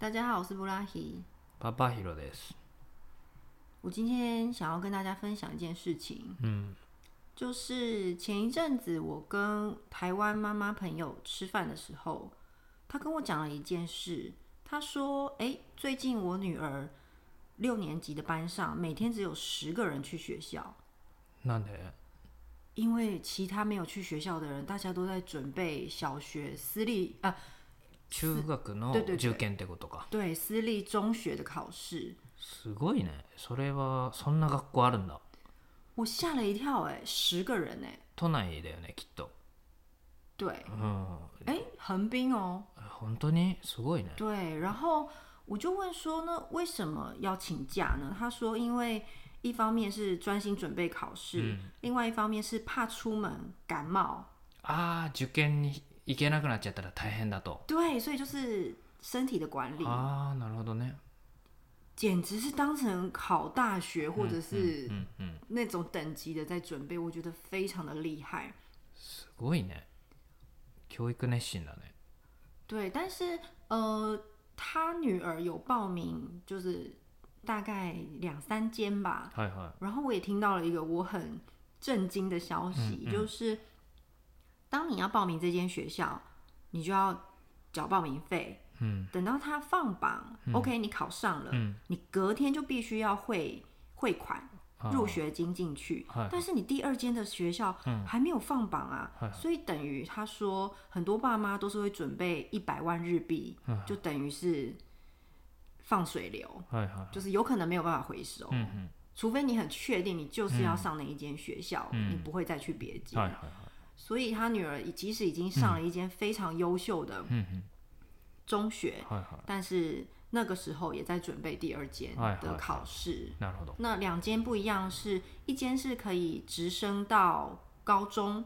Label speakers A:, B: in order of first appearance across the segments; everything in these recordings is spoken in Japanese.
A: 大家好，我是布拉希。
B: パパヒロです。
A: 我今天想要跟大家分享一件事情，
B: うん。
A: 就是前一阵子我跟台湾妈妈朋友吃饭的时候，她跟我讲了一件事。她说：“哎、最近我女儿六年级的班上，每天只有十个人去学校，
B: なんで？
A: 因为其他没有去学校的人，大家都在准备小学私立啊，
B: 中学の 受験ってことか。
A: 对，私立中学的考试。
B: すごいね。それはそんな学校あるんだ。
A: 我吓了一跳、哎，十个人、哎，
B: 都内だよね、きっと。
A: 对，
B: うん。
A: 哎、横滨哦。”
B: 本当に？すごいね。
A: 对，然后我就问说呢，为什么要请假呢？他说，因为一方面是专心准备考试，另外一方面是怕出门感冒。
B: ああ、受験に行けなくなっちゃったら大変だと。
A: 对，所以就是身体的管理，
B: ああ、なるほどね。
A: 简直是当成考大学或者是
B: うんうん。
A: 那种等级的在准备，我觉得非常的厉害。
B: すごいね。教育熱心だね。
A: 对，但是呃，他女儿有报名，就是大概两三间吧。
B: はいはい。
A: 然后我也听到了一个我很震惊的消息，就是 当你要报名这间学校，你就要缴报名费。
B: うん。
A: 等到他放榜、o k 你考上了，你隔天就必须要汇汇款。入学金进去，但是你第二间的学校还没有放榜啊，所以等于他说很多爸妈都是会准备一百万日币，就等于是放水流，
B: はいはい。
A: 就是有可能没有办法回收。除非你很确定你就是要上哪一间学校，你不会再去别间。
B: はいはいはい。
A: 所以他女儿即使已经上了一间非常优秀的中学，
B: はいはい。
A: 但是那个时候也在准备第二间的考试。
B: なるほど。
A: 那两间不一样是，一间是可以直升到高中，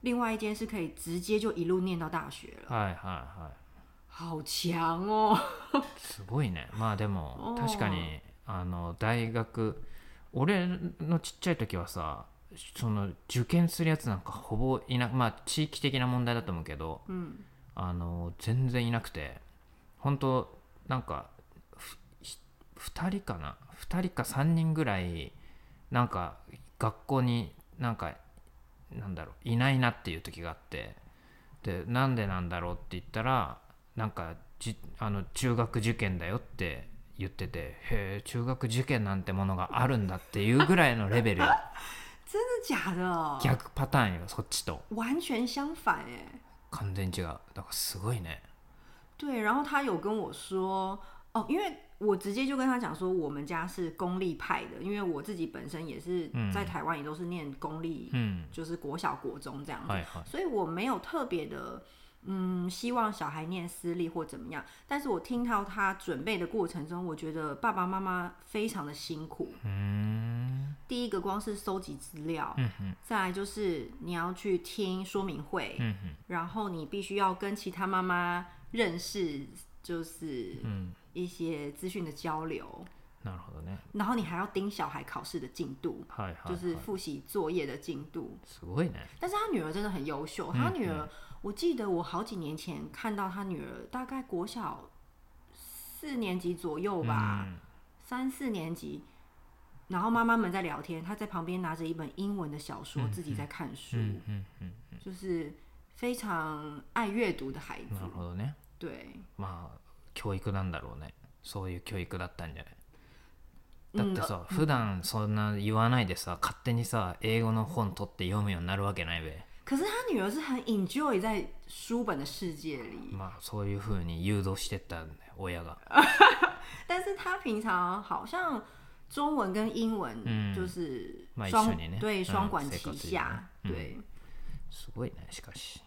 A: 另外一间是可以直接就一路念到大学了，
B: はいはいはい。
A: 好强哦！
B: すごいねまあでも
A: おー
B: 確かにあの大学俺のちっちゃい時はさ その受験するやつなんかほぼいなまあ地域的な問題だと思うけど、あの全然いなくて本当なんか2人かな？2人か3人ぐらいなんか学校になんかなんだろういないなっていう時があってでなんでなんだろうって言ったらなんかじあの中学受験だよって言っててへえ中学受験なんてものがあるんだっていうぐらいのレベル。
A: 假的？
B: 逆パターンよそっちと
A: 完全相反哎。
B: 完全違うだからすごいね
A: 对，然后他有跟我说，哦，因为我直接就跟他讲说，我们家是公立派的，因为我自己本身也是在台湾也都是念公立，
B: うん
A: 就是国小、国中这样子，
B: はいはい
A: 所以我没有特别的。 嗯，希望小孩念私立或怎么样，但是我听到他准备的过程中，我觉得爸爸妈妈非常的辛苦。
B: うーん
A: 第一个光是收集资料，再来就是你要去听说明会，
B: うん
A: 然後你必須要跟其他媽媽認識，就是一些資訊的交流，
B: なるほどね
A: 然後你還要盯小孩考試的進度，
B: はいはい、
A: 就是複習作業的進度。
B: すごいね
A: 但是他女兒真的很優秀，他女兒，我記得我好幾年前看到他女兒，大概國小四年級左右吧，三四年級。然後媽媽們在聊天，她在旁邊拿着一本英文的小說，自己在看書，
B: うんうんうん
A: 就是非常愛閱讀的孩子。
B: なるほどね
A: 对，
B: まあ教育なんだろうねそういう教育だったんじゃない だってさ、普段そんな言わないでさ勝手にさ英語の本取って読むようになるわけないべ。
A: 可是他女儿是很 enjoy 在书本的世界里，
B: まあそういう風に誘導してったんだよ親が。
A: 但是他平常好像中文跟英文
B: 嗯。
A: 就是
B: まあ
A: 双、
B: 一緒にね。
A: 对
B: うん
A: 双管齐下，
B: 的
A: 对，
B: すごいねしかし。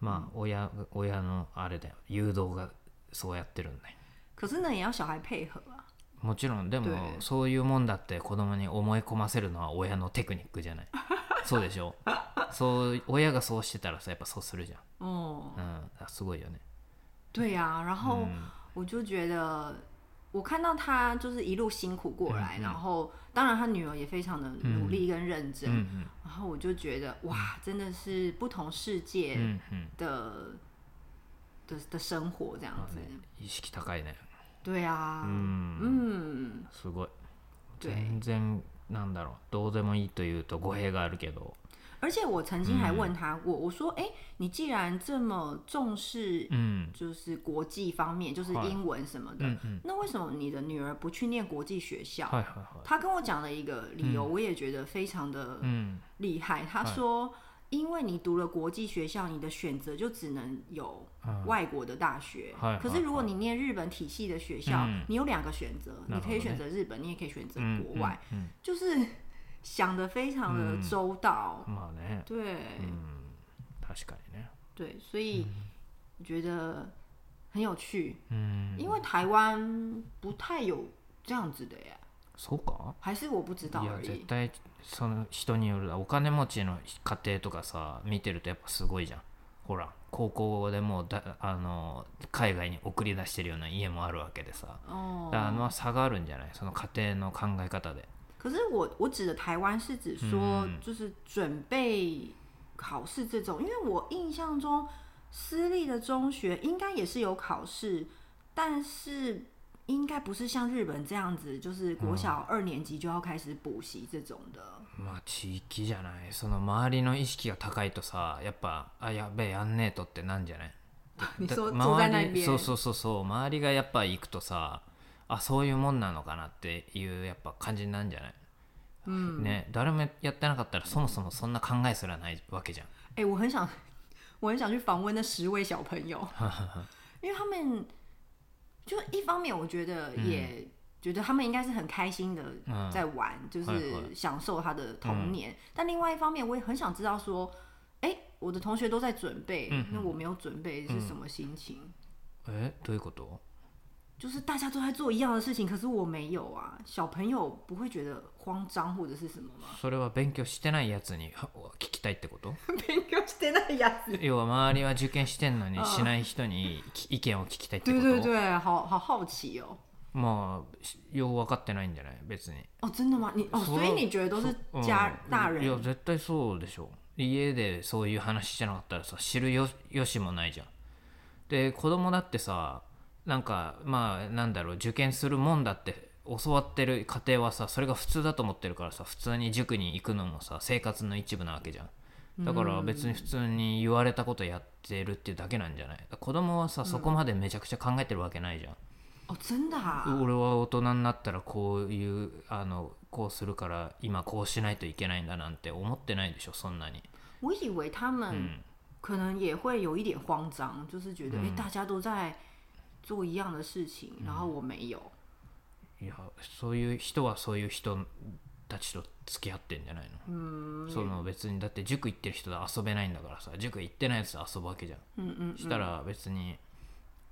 B: まあ親親のあれだよ。誘導がそうやってるんだよ。
A: 可是呢也要小孩配合啊，
B: もちろんでも
A: 对
B: そういうもんだって子供に思い込ませるのは親のテクニックじゃない。そうでしょ？そう親がそうしてたらさやっぱそうするじゃん。
A: 哦，
B: うん。あすごいよね。
A: 对呀、然后我就觉得。我看到他就是一路辛苦过来，然后当然他女儿也非常的努力跟认真，然后我就觉得哇，真的是不同世界的的的生活这样子。
B: 意識高いね。
A: 对啊。
B: 嗯。
A: 嗯。
B: すごい。全然なんだろうどうでもいいというと語弊があるけど。
A: 而且我曾经还问他过，我说：“哎，你既然这么重视，嗯，就是国际方面，就是英文什么的，那为什么你的女儿不去念国际学校？”他跟我讲了一个理由，我也觉得非常的厉害。他说：“ 因为你读了国际学校，你的选择就只能有外国的大学。可是如果你念日本体系的学校，你有两个选择，你可以选择日本，你也可以选择国外，就是。”想的非常的周到，
B: まあね。
A: 对。
B: 嗯，確かにね。
A: 对，所以我觉得很有趣。嗯。因为台湾不太有这样子的耶。
B: そうか？
A: 还是我不知道
B: いや絶対その人によるお金持ちの家庭とかさ見てるとやっぱすごいじゃん。ほら高校でもだあの海外に送り出してるような家もあるわけでさ。あの差があるんじゃない？その家庭の考え方で。
A: 可是我我指的台湾是指说，就是准备考试这种，因为我印象中私立的中学应该也是有考试，但是应该不是像日本这样子，就是国小二年级就要开始补习这种的。
B: まあ地域じゃない。その周りの意識が高いとさ、やっぱあやべえやんねえとってなんじゃない？
A: 你说坐在那边。
B: そうそうそうそう。周りがやっぱ行くとさ。あそういうもんなのかなっていうやっぱ感じなんじゃない、うん、ね誰もやってなかったらそもそもそんな考えすらないわけじゃん。
A: 哎、欸，我很想，我很想去访问那十位小朋友，因为他们就一方面我觉得也、觉得他们应该是很开心的在玩，嗯、就是享受他的童年。嗯、但另外一方面，我也很想知道说，哎、欸，我的同学都在准备，嗯、那我没有准备是什么心情？
B: 哎、どういうこと？
A: 就是大家都在做一样的事情，可是我没有啊。小朋友不会觉得慌张或者是什么吗？
B: それは勉強してないやつに 聞きたいってこと？
A: 勉強してないやつ。
B: 要は周りは受験してんのにしない人に意見を聞きたいってこと？
A: 对对对，好好好奇哦。
B: まあよう分かってないんじゃない？別に。
A: 哦，真的吗？你哦，所以你觉得都是家大人？
B: いや絶対そうでしょ。家でそういう話してなかったらさ知るよよしもないじゃん。で子供だってさ。なんかまあなんだろう受験するもんだって教わってる家庭はさそれが普通だと思ってるからさ普通に塾に行くのもさ生活の一部なわけじゃん。だから別に普通に言われたことやってるっていうだけなんじゃない？子供はさそこまでめちゃくちゃ考えてるわけないじゃん、
A: あ真的
B: 俺は大人になったらこういうあのこうするから今こうしないといけないんだなんて思ってないでしょそんなに。
A: 我以为他们可能也会有一点慌张，就是觉得哎、大家都在做一样的事情，然后我没有。
B: いやそういう人はそういう人たちと付き合ってんじゃないの？その別にだって塾行ってる人で遊べないんだからさ塾行ってないやつと遊ぶわけじゃん,、うんうんうん、したら別に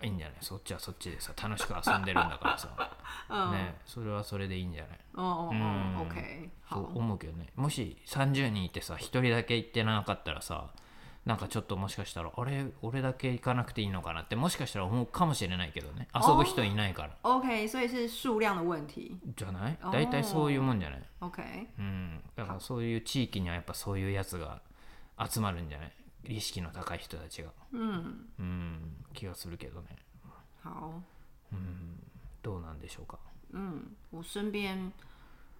B: いいんじゃない？そっちはそっちでさ楽しく遊んでるんだからさ、ね、それはそれでいいんじゃない？うん、
A: OK
B: そう思うけどね。もし30人いてさ1人だけ行ってなかったらさなんかちょっともしかしたらあれ俺だけ行かなくていいのかなってもしかしたら思うかもしれないけどね。遊ぶ人いないから。
A: OK 所以是数量の問題。
B: じゃない？大体そういうもんじゃない
A: ？OK
B: うん。だからそういう地域にはやっぱそういうやつが集まるんじゃない？意識の高い人たちが。うん。うん。気がするけどね。
A: 好。
B: うん。どうなんでしょうか？
A: うん。我身边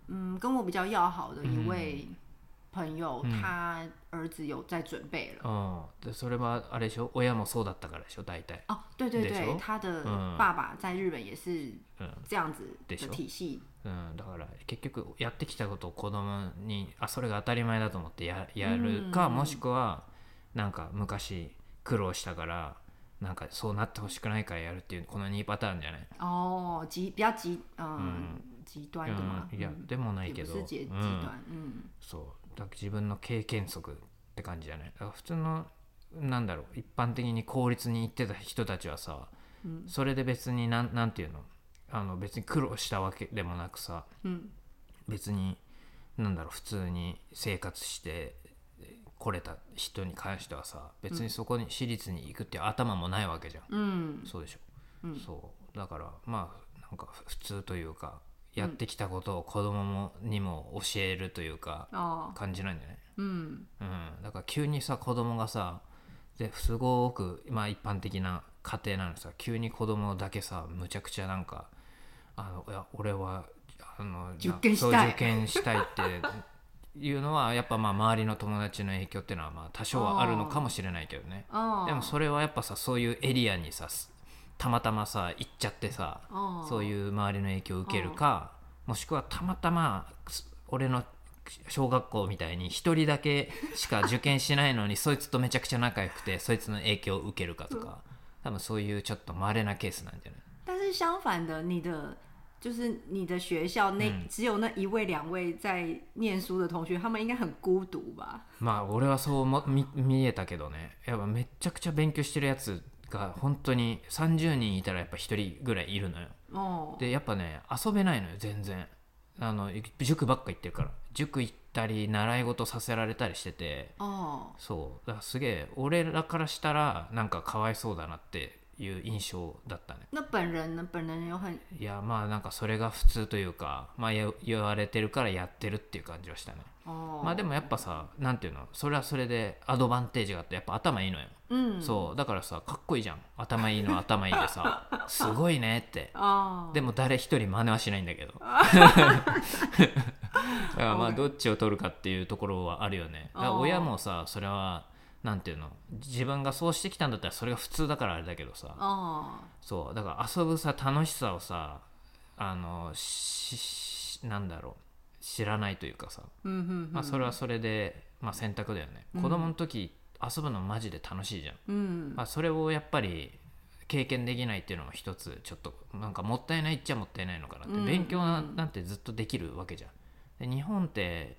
A: 嗯跟我比较要好的一位、嗯朋友、他儿子有在准备了。
B: 哦，でそれはあれでしょ親もそうだったからでしょ大体。
A: 哦，对对对，他的爸爸在日本也是这样子的体系。
B: うん、だから結局やってきたことを子供にあそれが当たり前だと思ってややるか、もしくはなんか昔苦労したからなんかそうなってほしくないからやるっていうこの2パターンじゃない？
A: 哦极比较极端的吗、
B: い。やでもないけど、
A: うん、
B: そうだ自分の経験則って感じじゃない？だから普通のなんだろう一般的に公立に行ってた人たちはさ、うん、それで別になんなんていうの？あの別に苦労したわけでもなくさ、うん、別になんだろう普通に生活して来れた人に関してはさ別にそこに私立に行くっていう頭もないわけじゃん、うん、そうでしょ、うん、そう。だからまあなんか普通というかやってきたことを子供もにも教えるというか感じなんじゃない、うん、うん、だから急にさ子供がさですごく、まあ、一般的な家庭なのにさ急に子供だけさむちゃくちゃなんかあのいや俺はあの
A: 受験したい。
B: 受験したいっていうのはやっぱまあ周りの友達の影響っていうのはまあ多少はあるのかもしれないけどね。でもそれはやっぱさそういうエリアにさたまたまさ行っちゃってさそういう周りの影響を受けるかもしくはたまたま俺の小学校みたいに一人だけしか受験しないのにそいつとめちゃくちゃ仲良くてそいつの影響を受けるかとか多分そういうちょっと稀なケースなんじゃない？
A: 但是相反的，你的就是你的学校那、嗯、只有那一位两位在念书的同学，他们应该很孤独吧？
B: まあ俺はそうも見見えたけどね、やっぱめちゃくちゃ勉強してるやつが本当に30人いたらやっぱ1人ぐらいいるのよ。でやっぱね遊べないのよ全然。あの塾ばっか行ってるから。塾行ったり習い事させられたりしてて。そう。だからすげえ俺らからしたらなんかかわいそうだなっていう印象だったね。
A: 那本人呢？本人有很
B: いやまあなんかそれが普通というか、まあ、言われてるからやってるっていう感じはしたね。まあでもやっぱさなんていうの？それはそれでアドバンテージがあってやっぱ頭いいのよ、うん、そう。だからさかっこいいじゃん。頭いいの頭いいでさ すごいねって。でも誰一人真似はしないんだけど。だからまあどっちを取るかっていうところはあるよね。だから親もさそれはなんていうの？自分がそうしてきたんだったらそれが普通だからあれだけどさ。そう。だから遊ぶさ楽しさをさあのしなんだろう。知らないというかさ、まあ、それはそれで、まあ、選択だよね、うん、子供の時遊ぶのマジで楽しいじゃん、うん、まあ、それをやっぱり経験できないっていうのも一つちょっとなんかもったいないっちゃもったいないのかなって、うん、勉強なんてずっとできるわけじゃん。で日本って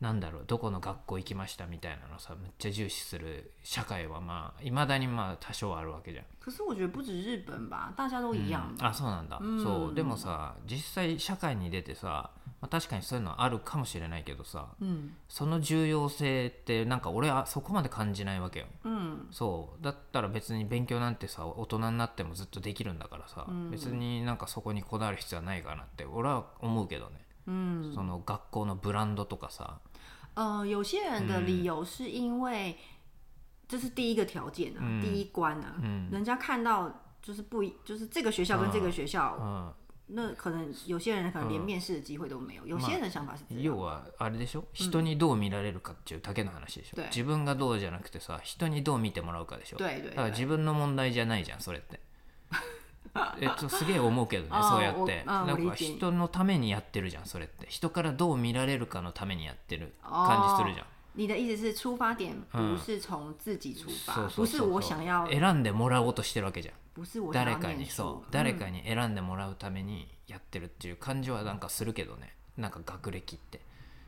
B: なんだろうどこの学校行きましたみたいなのさめっちゃ重視する社会はまあいまだにまあ多少あるわけじゃん。
A: 可是我觉得不止日本吧，大家都一样、
B: うん、あそうなんだ、うん、そう。でもさ実際社会に出てさ、まあ、確かにそういうのあるかもしれないけどさ、うん、その重要性ってなんか俺はそこまで感じないわけよ、うん、そう。だったら別に勉強なんてさ大人になってもずっとできるんだからさ、別になんかそこにこだわる必要はないかなって俺は思うけどね、その学校のブランドとかさ
A: 呃，有些人的理由是因为这是第一个条件啊，第一关啊，人家看到就是不一，就是这个学校跟这个学校，那可能有些人可能连面试的机会都没有。有些人的想法是
B: 要はあれでしょ？人にどう見られるかっていうだけの話でしょ。自分がどうじゃなくてさ、人にどう見てもらうかでしょ。
A: 对对。
B: だから自分の問題じゃないじゃん、それって。えっと、すげえ思うけどねそうやって。なんか人のためにやってるじゃんそれって。人からどう見られるかのためにやってる感じするじゃん。
A: 你的意思是出发点不是从自己出发，不是我想要
B: 選んでもらおうとしてるわけじゃん。誰かにそう。誰かに選んでもらうためにやってるっていう感じはなんかするけどね。なんか学歴って。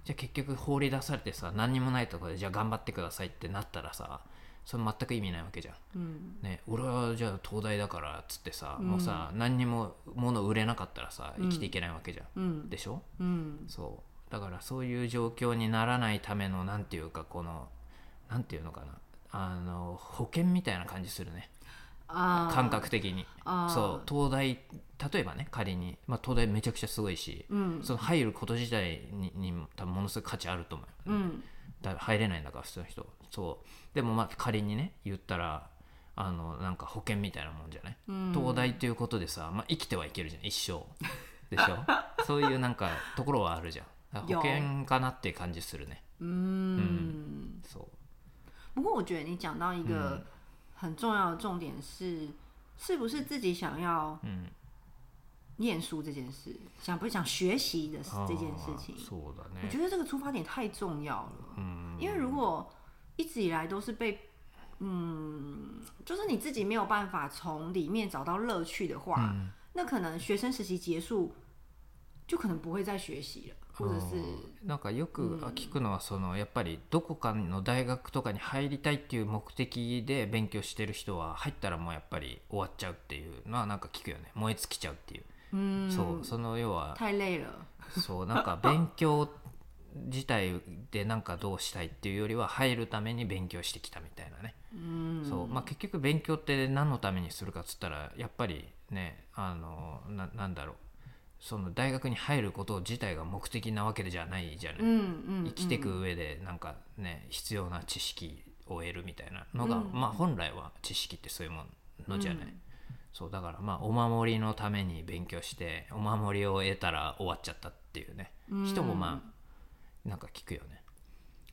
B: じゃあ結局放り出されてさ何にもないところでじゃあ頑張ってくださいってなったらさそれ全く意味ないわけじゃん、うん、ね、俺はじゃあ東大だからっつってさ、うん、もうさ何にも物売れなかったらさ生きていけないわけじゃん、うん、でしょ、うん、そう。だからそういう状況にならないためのなんていうかこのなんていうのかな。あの保険みたいな感じするね。感覚的に。そう。東大例えばね仮に、まあ、東大めちゃくちゃすごいし、その入ること自体にに多分ものすごい価値あると思う、うん、だ入れないんだから普通の人。そう。でもまあ仮にね言ったらあのなんか保険みたいなもんじゃない、うん、東大ということでさ、まあ、生きてはいけるじゃん。一生。でしょ？そういうなんかところはあるじゃん。保険かなって感じするね。うん、そう。
A: 不过我觉得你讲到一个很重要的重点是，是不是自己想要念书这件事，想不想学习的这件事情？我觉得这个出发点太重要了。嗯，因为如果一直以来都是被，嗯，就是你自己没有办法从里面找到乐趣的话，那可能学生时期结束，就可能不会再学习了，或者是
B: なんかよく聞くのはそのやっぱりどこかの大学とかに入りたいっていう目的で勉強してる人は入ったらもうやっぱり終わっちゃうっていうのはなんか聞くよね燃え尽きちゃうっていう。 そうその要はそうなんか勉強自体でなんかどうしたいっていうよりは入るために勉強してきたみたいなね。そう、まあ、結局勉強って何のためにするかっつったらやっぱりねあのななんだろう。その大学に入ること自体が目的なわけじゃないじゃない、うんうんうん、生きていく上でなんかね必要な知識を得るみたいなのが、うん、まあ本来は知識ってそういうもんのじゃない、そうだからまあお守りのために勉強してお守りを得たら終わっちゃったっていうね、人もまあなんか聞くよね。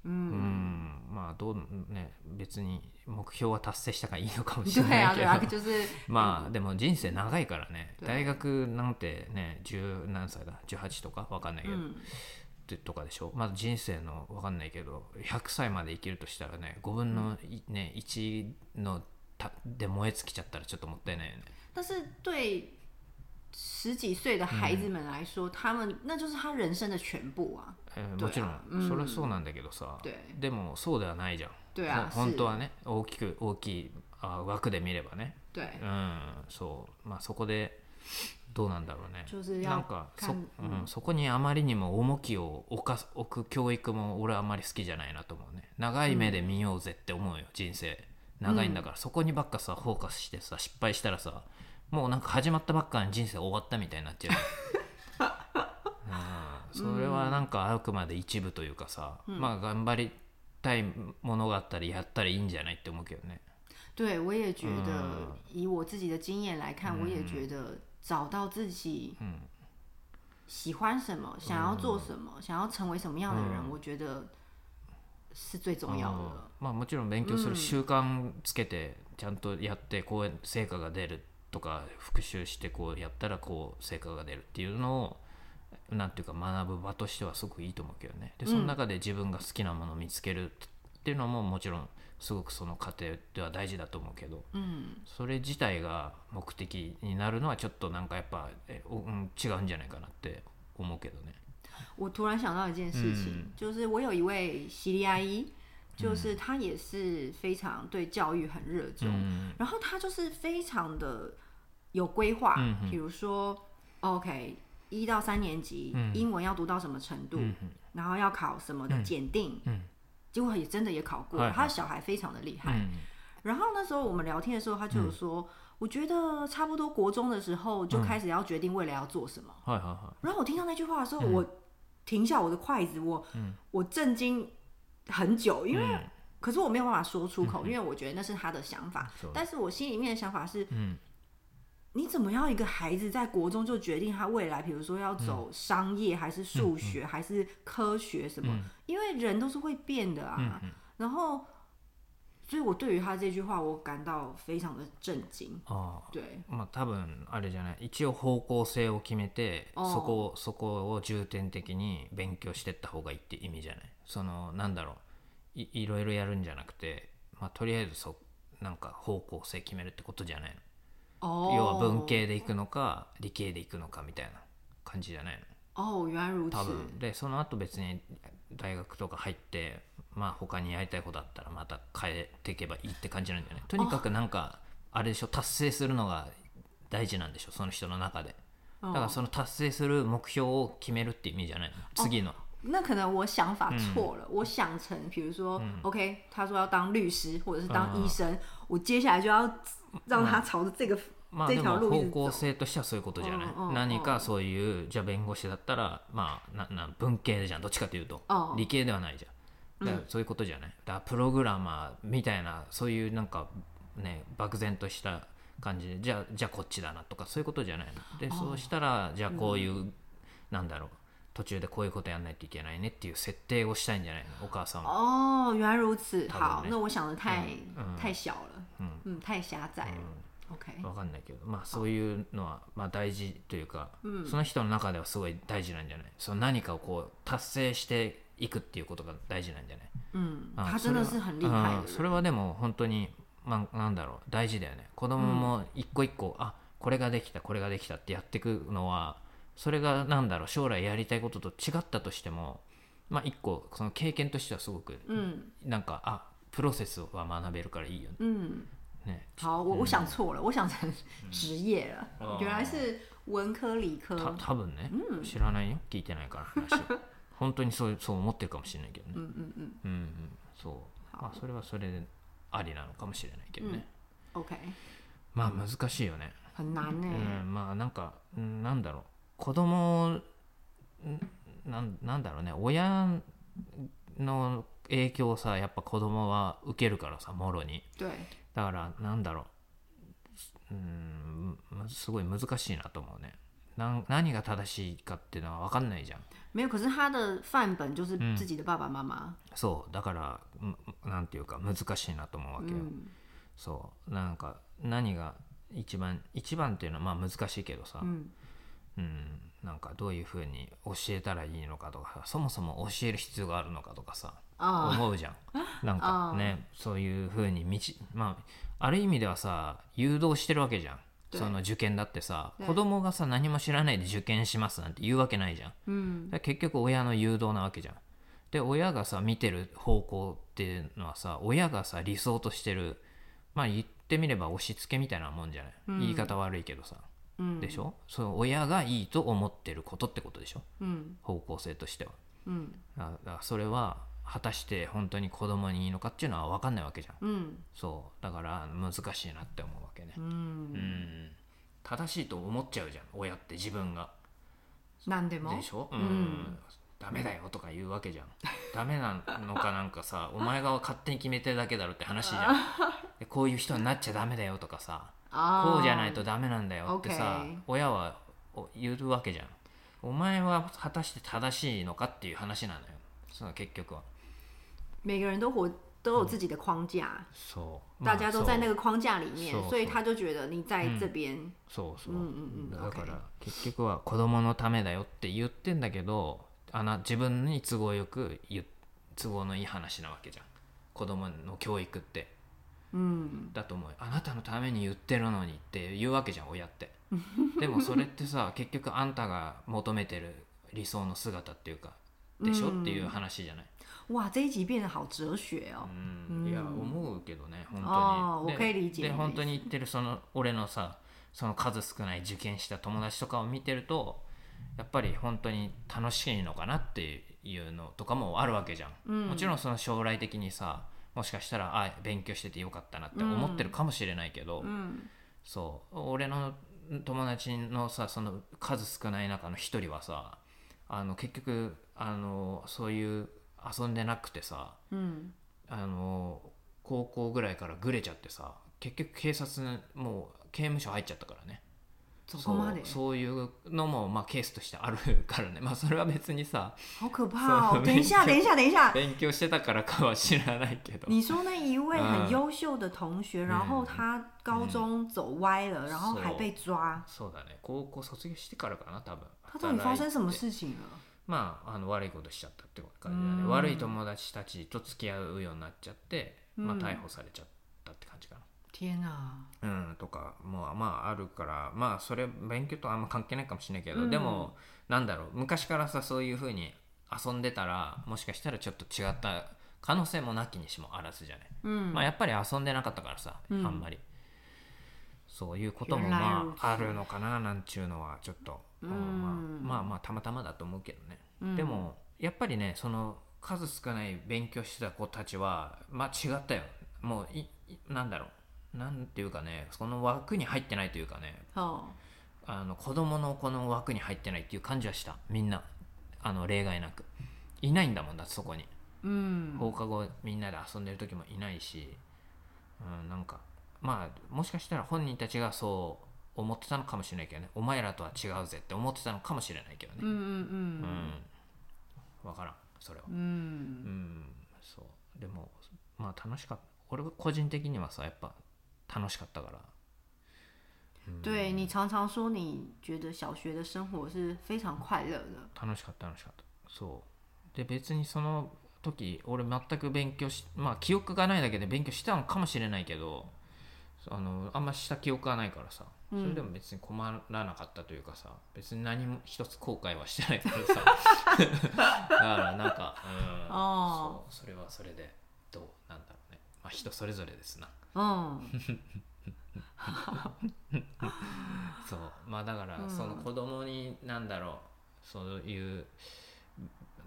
B: うん。まあどうね別に目標は達成したからいいのかもしれないけど。まあでも人生長いからね。大学なんてね十何歳だ？18とか？分かんないけど、とかでしょ？まあ人生の分かんないけど100歳まで生きるとしたらね5分の、ね、1のたで燃え尽きちゃったらちょっともったいないよね。
A: 但是对十几岁的孩子们来说、他们那就是他人生的全部啊。
B: えー、もちろん、それはそうなんだけどさ、でもそうではないじゃん。
A: 对啊、
B: 本当はね大きく大きいあ枠で見ればね。
A: 对。
B: うん、そうまあそこでどうなんだろうね。なんかそ,、うん、そこにあまりにも重きを置か置く教育も俺はあまり好きじゃないなと思うね。長い目で見ようぜって思うよ、人生。長いんだから、そこにばっかさフォーカスしてさ失敗したらさもうなんか始まったばっかに人生終わったみたいになっちゃう。それはなんかあくまで一部というかさ、うん、まあ頑張りたいものがあったらやったらいいんじゃないって思うけどね。
A: 对，我也觉得，以我自己的经验来看，我也觉得找到自己喜欢什么，想要做什么，想要成为什么样的人，我觉得是最重要的。
B: まあもちろん勉強する習慣つけてちゃんとやってこう成果が出るとか復習してこうやったらこう成果が出るっていうのをなんていうか学ぶ場としてはすごくいいと思うけどねでその中で自分が好きなものを見つけるっていうのももちろんすごくその過程では大事だと思うけど、うん、それ自体が目的になるのはちょっとなんかやっぱ、うん、違うんじゃないかなって思うけどね。
A: 我突然想到一件事情，嗯、就是我有一位西利阿姨，就是他也是非常对教育很热衷，嗯、然后他就是非常的有规划，比如说，OK，一到三年级英文要读到什么程度，然后要考什么的检定，结果也真的也考过，他的小孩非常的厉害。然后那时候我们聊天的时候，他就有说，我觉得差不多国中的时候就开始要决定未来要做什么。然后我听到那句话的时候，我停下我的筷子，我我震惊很久，因为。可是我没有办法说出口，因为我觉得那是他的想法。但是我心里面的想法是，你怎么要一个孩子在国中就决定他未来，比如说要走商业，还是数学，还是科学什么？因为人都是会变的啊。然后，所以我对于他这句话，我感到非常的震惊。哦，对。
B: まあ多分あれじゃない。一応方向性を決めて、そこそこを重点的に勉強してった方がいいって意味じゃない。そのなんだろう。いいろいろやるんじゃなくて、まあ、とりあえずそなんか方向性決めるってことじゃないの要は文系で行くのか理系で行くのかみたいな感じじゃない
A: の原来如
B: 多分でその後別に大学とか入ってまあ他にやりたいことあったらまた変えていけばいいって感じなんじゃないとにかくなんかあれでしょ達成するのが大事なんでしょその人の中で。だからその達成する目標を決めるって意味じゃないの？次の。
A: 那可能我想法错了，我想成，比如说，OK，他说要当律师或者是当医生，我接下来就要让他朝着这个这条路
B: 方向性としてはそういうことじゃない？何かそういうじゃ弁護士だったらまあなな文系じゃん。どっちかというと。理系ではないじゃん。だからそういうことじゃない？だからプログラマーみたいなそういうなんかね漠然とした感じでじゃあじゃあこっちだなとかそういうことじゃないの？でそうしたらじゃあこういうなんだろう。途中でこういうことやんないといけないねっていう設定をしたいんじゃないの？お母さんは。
A: 哦，原来如此。好，那我想的太、太小了。うん、太狭窄了。OK。
B: わかんないけど、まあそういうのはまあ大事というか、その人の中ではすごい大事なんじゃない？その何かをこう達成していくっていうことが大事なんじゃない？
A: うん。他真的是很厉害。
B: それはでも本当に、まあなんだろう、大事だよね。子供も一個一個、あこれができた、これができたってやっていくのは、それがなんだろう将来やりたいことと違ったとしてもまあ一個その経験としてはすごく、うん、なんかあプロセスは学べるからいいよね。
A: 嗯，ね。好，我我想错了，我想成职业了，原来是文科理科。
B: た多分ね、うん、知らないよ聞いてないから話。本当にそうそう思ってるかもしれないけどね。うんうんうん。うんうん、そう。まあそれはそれでありなのかもしれないけどね。
A: うん、OK。
B: まあ難しいよね。
A: 很難ね。
B: うん、まあなんかなんだろう。子供なんなんだろうね親の影響をさやっぱ子供は受けるからさもろにだからなんだろううんすごい難しいなと思うねな何が正しいかっていうのは分かんないじゃん。
A: 没有，可是他的范本就是自己的爸爸妈妈。
B: そうだからなんていうか難しいなと思うわけよ、そうなんか何が一番一番っていうのはまあ難しいけどさ、うん。なんかどういうふうに教えたらいいのかとかそもそも教える必要があるのかとかさ思うじゃん。なんかねそういうふうに道まあある意味ではさ誘導してるわけじゃんその受験だってさ子供がさ何も知らないで受験しますなんて言うわけないじゃん、うん、結局親の誘導なわけじゃん。で親がさ見てる方向っていうのはさ親がさ理想としてるまあ言ってみれば押し付けみたいなもんじゃない、うん、言い方悪いけどさ、うん、でしょ？その親がいいと思ってることってことでしょ、うん、方向性としては、うん、だからそれは果たして本当に子供にいいのかっていうのは分かんないわけじゃん、うん、そう。だから難しいなって思うわけね、うん、正しいと思っちゃうじゃん親って自分が。
A: 何でも？
B: でしょ、うん、ダメだよとか言うわけじゃん。ダメなのかなんかさ お前が勝手に決めてるだけだろって話じゃん。こういう人になっちゃダメだよとかさこうじゃないとダメなんだよってさ、親は言うわけじゃん。お前は果たして正しいのかっていう話なのよ。その結局は
A: 每个人都活都有自己的框架，大家都在那个框架里面，所以他就觉得你在这边。
B: そうそう。うんうんだから結局は子供のためだよって言ってんだけど、あな自分に都合よく都合のいい話なわけじゃん。子供の教育って。うん、だと思うあなたのために言ってるのにって言うわけじゃん親ってでもそれってさ 結局あんたが求めてる理想の姿っていうかでしょ、うん、っていう話じゃない？
A: 哇，这一集变得好哲学哦。
B: うん、いや思うけどね本当
A: に。我可以理解。
B: で本当に言ってるその俺のさその数少ない受験した友達とかを見てるとやっぱり本当に楽しいのかなっていうのとかもあるわけじゃん。うん、もちろんその将来的にさもしかしたらあ勉強しててよかったなって思ってるかもしれないけど、うん、そう俺の友達のさその数少ない中の一人はさあの結局あのそういう遊んでなくてさ、うん、あの高校ぐらいからぐれちゃってさ結局警察もう刑務所入っちゃったからね。
A: そこまで？
B: そういうのもまあケースとしてあるからね。まあそれは別にさ
A: 好可怕哦等一下等一下等一下
B: 勉強してたからかは知らないけど。
A: 你说那一位很優秀的同学、然後他高中走歪了、然後還被抓。
B: そう。だね。高校卒業してからかな多分。
A: 他到底發生什麼事情了
B: まあ、あの悪いことしちゃったって感じだね。悪い友達たちと付き合うようになっちゃって、まあ、逮捕されちゃったって感じかな。
A: 天
B: うん、とかもまああるからまあそれ勉強とあんま関係ないかもしれないけど、うん、でもなんだろう昔からさそういうふうに遊んでたらもしかしたらちょっと違った可能性もなきにしもあらずじゃない、うん、まあやっぱり遊んでなかったからさ、うん、あんまり。そういうこともまああるのかななんちゅうのはちょっとまあ、まあまあたまたまだと思うけどね、うん、でもやっぱりねその数少ない勉強してた子たちはまあ違ったよ。もういなんだろう。なんていうかねその枠に入ってないというかね、はあ、あの子供のこの枠に入ってないっていう感じはした。みんな。あの例外なく。いないんだもんだそこに、うん、放課後みんなで遊んでる時もいないし、うん、なんかまあもしかしたら本人たちがそう思ってたのかもしれないけどね。お前らとは違うぜって思ってたのかもしれないけどね。うんうんうん、うん、分からんそれは。うん、うん、そう。でもまあ楽しかった。俺は個人的にはさやっぱ楽しかったから、
A: 对你常常说你觉得小学的生活是非常快乐的。
B: 楽しかった楽しかった。そう。で別にその時俺全く勉強しまあ記憶がないだけで勉強したのかもしれないけどあのあんました記憶はないからさそれでも別に困らなかったというかさ別に何も一つ後悔はしてないからさ。だからなんか、うん、そうそれはそれでどうなんだろうね。まあ人それぞれですな。うん。そう。まあだからその子供になんだろうそういう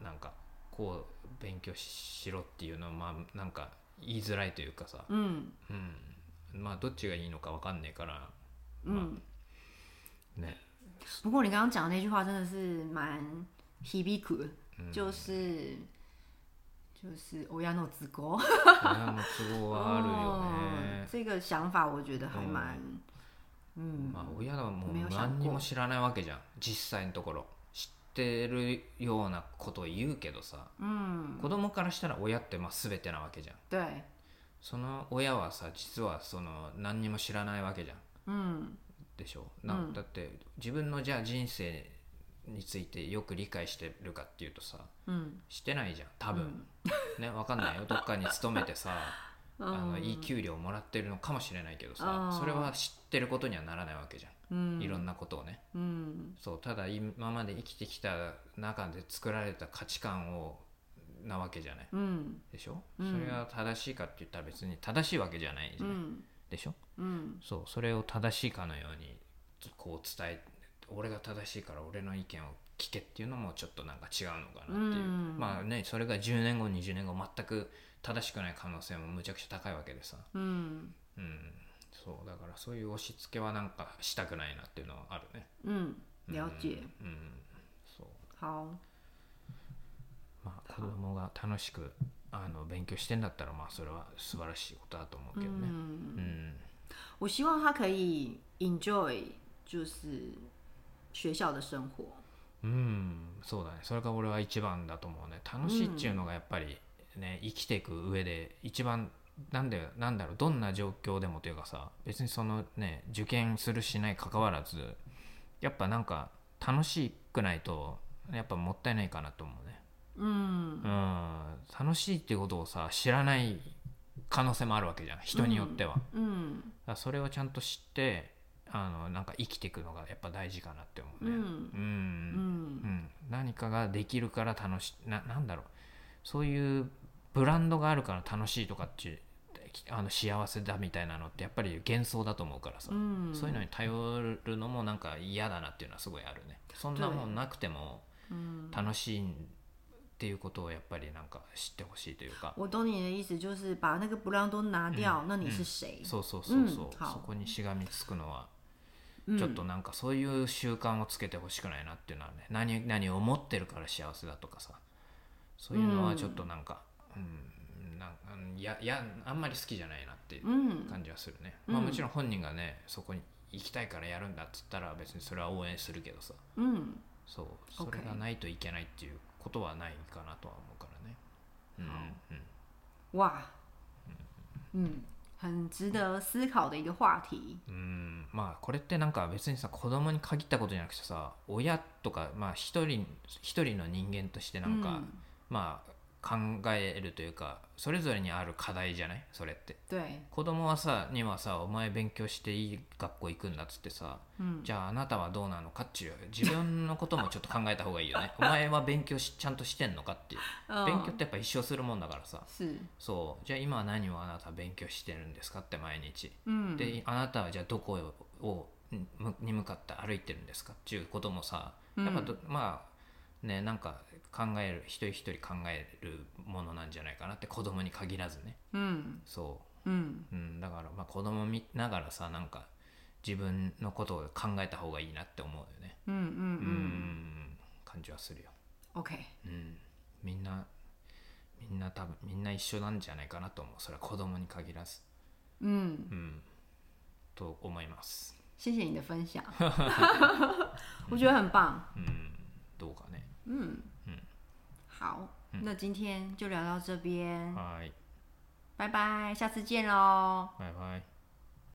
B: なんかこう勉強しろっていうのはまあなんか言いづらいというかさ、うん、うん、まあどっちがいいのか分かんねえから嗯，
A: 那。不过你刚刚讲的那句话真的是蛮 hibiku，就是就是欧亚诺之国，
B: 欧亚诺之国啊，
A: 这个想法我觉得还蛮
B: まあ親はもう何にも知らないわけじゃん。実際のところ。知ってるようなことを言うけどさ、うん、子供からしたら親ってまあ全てなわけじゃん。
A: 对。
B: その親はさ実はその何にも知らないわけじゃん、でしょな、うん、だって自分のじゃあ人生についてよく理解してるかっていうとさ、うん、してないじゃん多分、うん、ね分かんないよ。どっかに勤めてさ あのいい給料もらってるのかもしれないけどさそれは知ってることにはならないわけじゃん、うん、いろんなことをね、うん、そうただ今まで生きてきた中で作られた価値観をなわけじゃない、うん、でしょ、それが正しいかって言ったら別に正しいわけじゃないじゃない、でしょ、うん、そうそれを正しいかのようにこう伝え俺が正しいから俺の意見を聞けっていうのもちょっとなんか違うのかなっていう、まあねそれが10年後20年後全く正しくない可能性もむちゃくちゃ高いわけでさ、うん、うん、そうだからそういう押し付けはなんかしたくないなっていうのはあるね。
A: うん。了解うん、うん、そう。好
B: まあ子供が楽しくあの勉強してんだったらまあそれは素晴らしいことだと思うけどね。うん。
A: 我希望他可以 enjoy 就是学校的生活。
B: うん、そうだね。それが俺は一番だと思うね。楽しいっていうのがやっぱりね、生きていく上で一番なんでなんだろうどんな状況でもというかさ別にそのね受験するしない関わらずやっぱなんか楽しくないとやっぱもったいないかなと思うね。うん、うん、楽しいっていうことをさ知らない可能性もあるわけじゃん。人によっては、うん、だそれをちゃんと知ってあのなんか生きていくのがやっぱ大事かなって思うね、うん。うん、うん、何かができるから楽しななんだろう。そういうブランドがあるから楽しいとかっていうあの幸せだみたいなのってやっぱり幻想だと思うからさ、うん、そういうのに頼るのもなんか嫌だなっていうのはすごいあるね。そんなもんなくても楽しいっていうことをやっぱりなんか知ってほしいというか。
A: 我懂你的意思，就是把那个ブランド拿掉，那你是谁？
B: そうそうそうそう。そこにしがみつくのは。ちょっとなんかそういう習慣をつけてほしくないなっていうのはね何何を思ってるから幸せだとかさ。そういうのはちょっとなんか、うん、なんややあんまり好きじゃないなっていう感じはするね、まあ、もちろん本人がねそこに行きたいからやるんだっつったら別にそれは応援するけどさ、うん、そう。それがないといけないっていうことはないかなとは思うからね。うん
A: うん、わうん、很值得思考的一个话題。
B: うん。まあこれってなんか別にさ子供に限ったことじゃなくてさ親とかまあ一人一人の人間としてなんか、うん、まあ考えるというかそれぞれにある課題じゃない？それって。子供はさにはさお前勉強していい学校行くんだっつってさ、うん、じゃああなたはどうなのかっていう自分のこともちょっと考えた方がいいよね。お前は勉強しちゃんとしてんのかっていう。勉強ってやっぱ一生するもんだからさ。そう。じゃあ今は何をあなた勉強してるんですかって毎日、うん、であなたはじゃあどこをに向かって歩いてるんですかっていうこともさやっぱ、うん、まあねなんか考える一人一人考えるものなんじゃないかなって子供に限らずね、うん、そう、うん、うん、だからまあ子供見ながらさなんか自分のことを考えた方がいいなって思うよね。うんうんうん、うん、感じはするよ。
A: OK、
B: うん、みんなみんな多分みんな一緒なんじゃないかなと思う。それは子供に限らず。うん、うん、と思います。
A: 谢谢你的分享。我觉得很棒。
B: うん。どうかね。うん
A: 好，那今天就聊到这边。拜拜，下次见喽。
B: 拜拜。